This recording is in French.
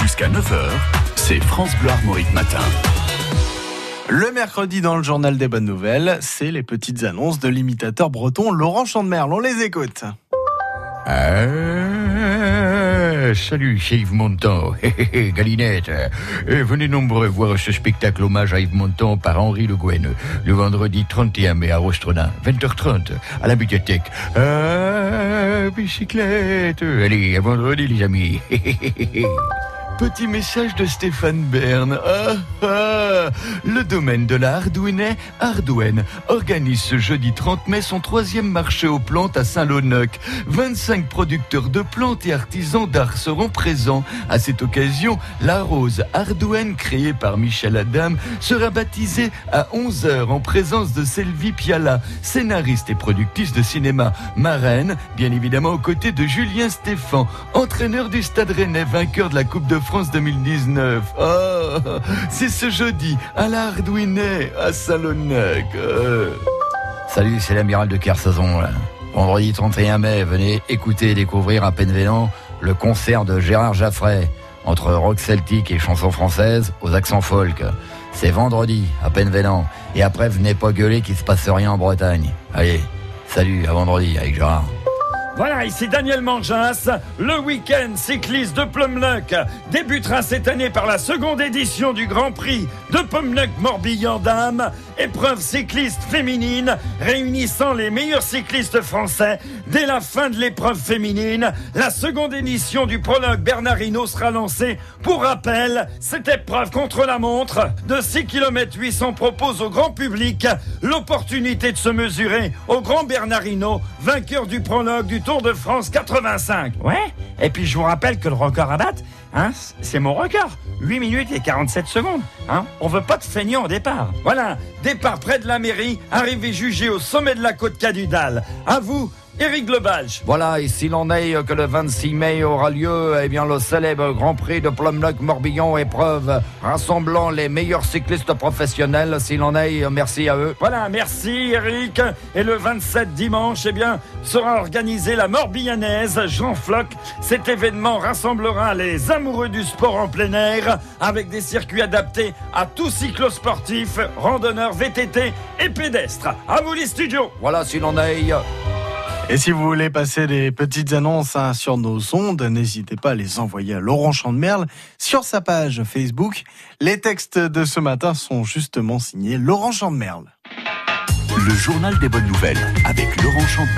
Jusqu'à 9h, c'est France Bleu Armorique Matin. Le mercredi dans le journal des bonnes nouvelles, c'est les petites annonces de l'imitateur breton Laurent Chandemerle. On les écoute. Ah, salut, c'est Yves Montand. Galinette. Euh, venez nombreux voir ce spectacle hommage à Yves Montand par Henri Le Guen, le vendredi 31 mai à Rostrenin, 20h30, à la bibliothèque. Ah, bicyclette. Allez, à vendredi, les amis. Petit message de Stéphane Bern. Ah, ah, le domaine de la Ardouine, organise ce jeudi 30 mai son troisième marché aux plantes à Saint-Lonoc. 25 producteurs de plantes et artisans d'art seront présents. À cette occasion, la rose Ardouine, créée par Michel Adam, sera baptisée à 11h en présence de Sylvie Piala, scénariste et productrice de cinéma. Marraine, bien évidemment aux côtés de Julien Stéphan, entraîneur du Stade Rennais, vainqueur de la Coupe de France 2019. Oh, c'est ce jeudi à l'Ardouinet, à Salonec. Salut, c'est l'amiral de Kersazon. Vendredi 31 mai, venez écouter et découvrir à Penvélan le concert de Gérard Jaffray entre rock celtique et chansons françaises aux accents folk. C'est vendredi à Penvélan. Et après, venez pas gueuler qu'il se passe rien en Bretagne. Allez, salut, à vendredi avec Gérard. Voilà, ici Daniel Mangas. Le week-end cycliste de Plumluck débutera cette année par la seconde édition du Grand Prix de Plumluck Morbihan Dames, épreuve cycliste féminine réunissant les meilleurs cyclistes français. Dès la fin de l'épreuve féminine, la seconde édition du prologue Bernardino sera lancée. Pour rappel, cette épreuve contre la montre de 6 km 800 propose au grand public l'opportunité de se mesurer au grand Bernardino, vainqueur du prologue du Tour de France 85. Ouais, et puis je vous rappelle que le record à battre, hein, c'est mon record. 8 minutes et 47 secondes. Hein. On veut pas de feignant au départ. Voilà, départ près de la mairie, arrivé jugé au sommet de la côte Cadudal. À vous, Éric Lebalge. Voilà, et s'il en est que le 26 mai aura lieu, eh bien, le célèbre Grand Prix de Plumlock Morbihan, épreuve rassemblant les meilleurs cyclistes professionnels. S'il en est, merci à eux. Voilà, merci Eric. Et le 27 dimanche, eh bien, sera organisée la Morbihanaise Jean Floc. Cet événement rassemblera les amoureux du sport en plein air avec des circuits adaptés à tout cyclosportif, randonneurs, VTT et pédestres. À vous les studios. Voilà, s'il en est. Et si vous voulez passer des petites annonces hein, sur nos ondes, n'hésitez pas à les envoyer à Laurent Chandemerle sur sa page Facebook. Les textes de ce matin sont justement signés Laurent Chandemerle. Le journal des bonnes nouvelles avec Laurent Chandemerle.